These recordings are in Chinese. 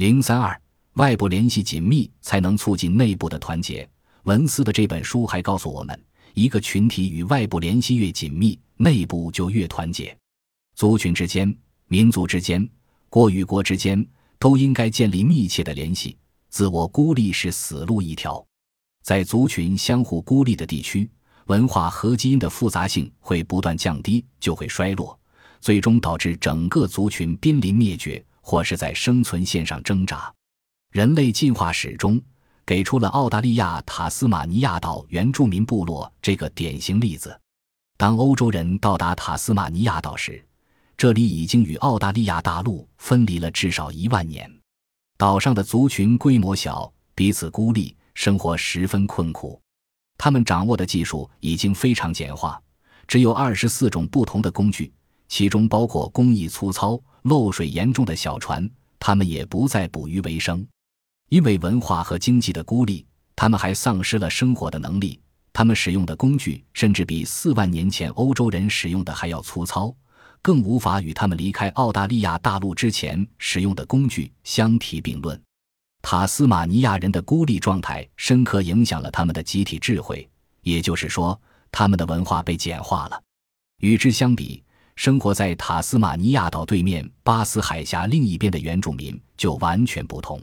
零三二，外部联系紧密才能促进内部的团结。文斯的这本书还告诉我们，一个群体与外部联系越紧密，内部就越团结。族群之间、民族之间、国与国之间都应该建立密切的联系。自我孤立是死路一条。在族群相互孤立的地区，文化和基因的复杂性会不断降低，就会衰落，最终导致整个族群濒临灭绝。或是在生存线上挣扎，人类进化史中给出了澳大利亚塔斯马尼亚岛原住民部落这个典型例子。当欧洲人到达塔斯马尼亚岛时，这里已经与澳大利亚大陆分离了至少一万年。岛上的族群规模小，彼此孤立，生活十分困苦。他们掌握的技术已经非常简化，只有二十四种不同的工具，其中包括工艺粗糙。漏水严重的小船，他们也不再捕鱼为生，因为文化和经济的孤立，他们还丧失了生活的能力。他们使用的工具甚至比四万年前欧洲人使用的还要粗糙，更无法与他们离开澳大利亚大陆之前使用的工具相提并论。塔斯马尼亚人的孤立状态深刻影响了他们的集体智慧，也就是说，他们的文化被简化了。与之相比，生活在塔斯马尼亚岛对面巴斯海峡另一边的原住民就完全不同，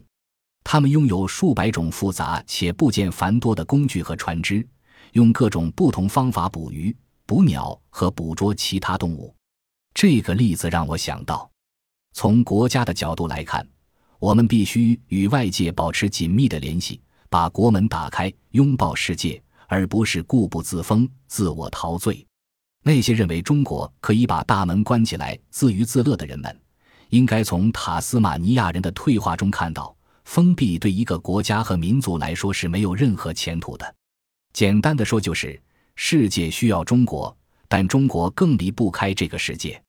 他们拥有数百种复杂且部件繁多的工具和船只，用各种不同方法捕鱼、捕鸟和捕捉其他动物。这个例子让我想到，从国家的角度来看，我们必须与外界保持紧密的联系，把国门打开，拥抱世界，而不是固步自封、自我陶醉。那些认为中国可以把大门关起来自娱自乐的人们，应该从塔斯马尼亚人的退化中看到，封闭对一个国家和民族来说是没有任何前途的。简单的说，就是世界需要中国，但中国更离不开这个世界。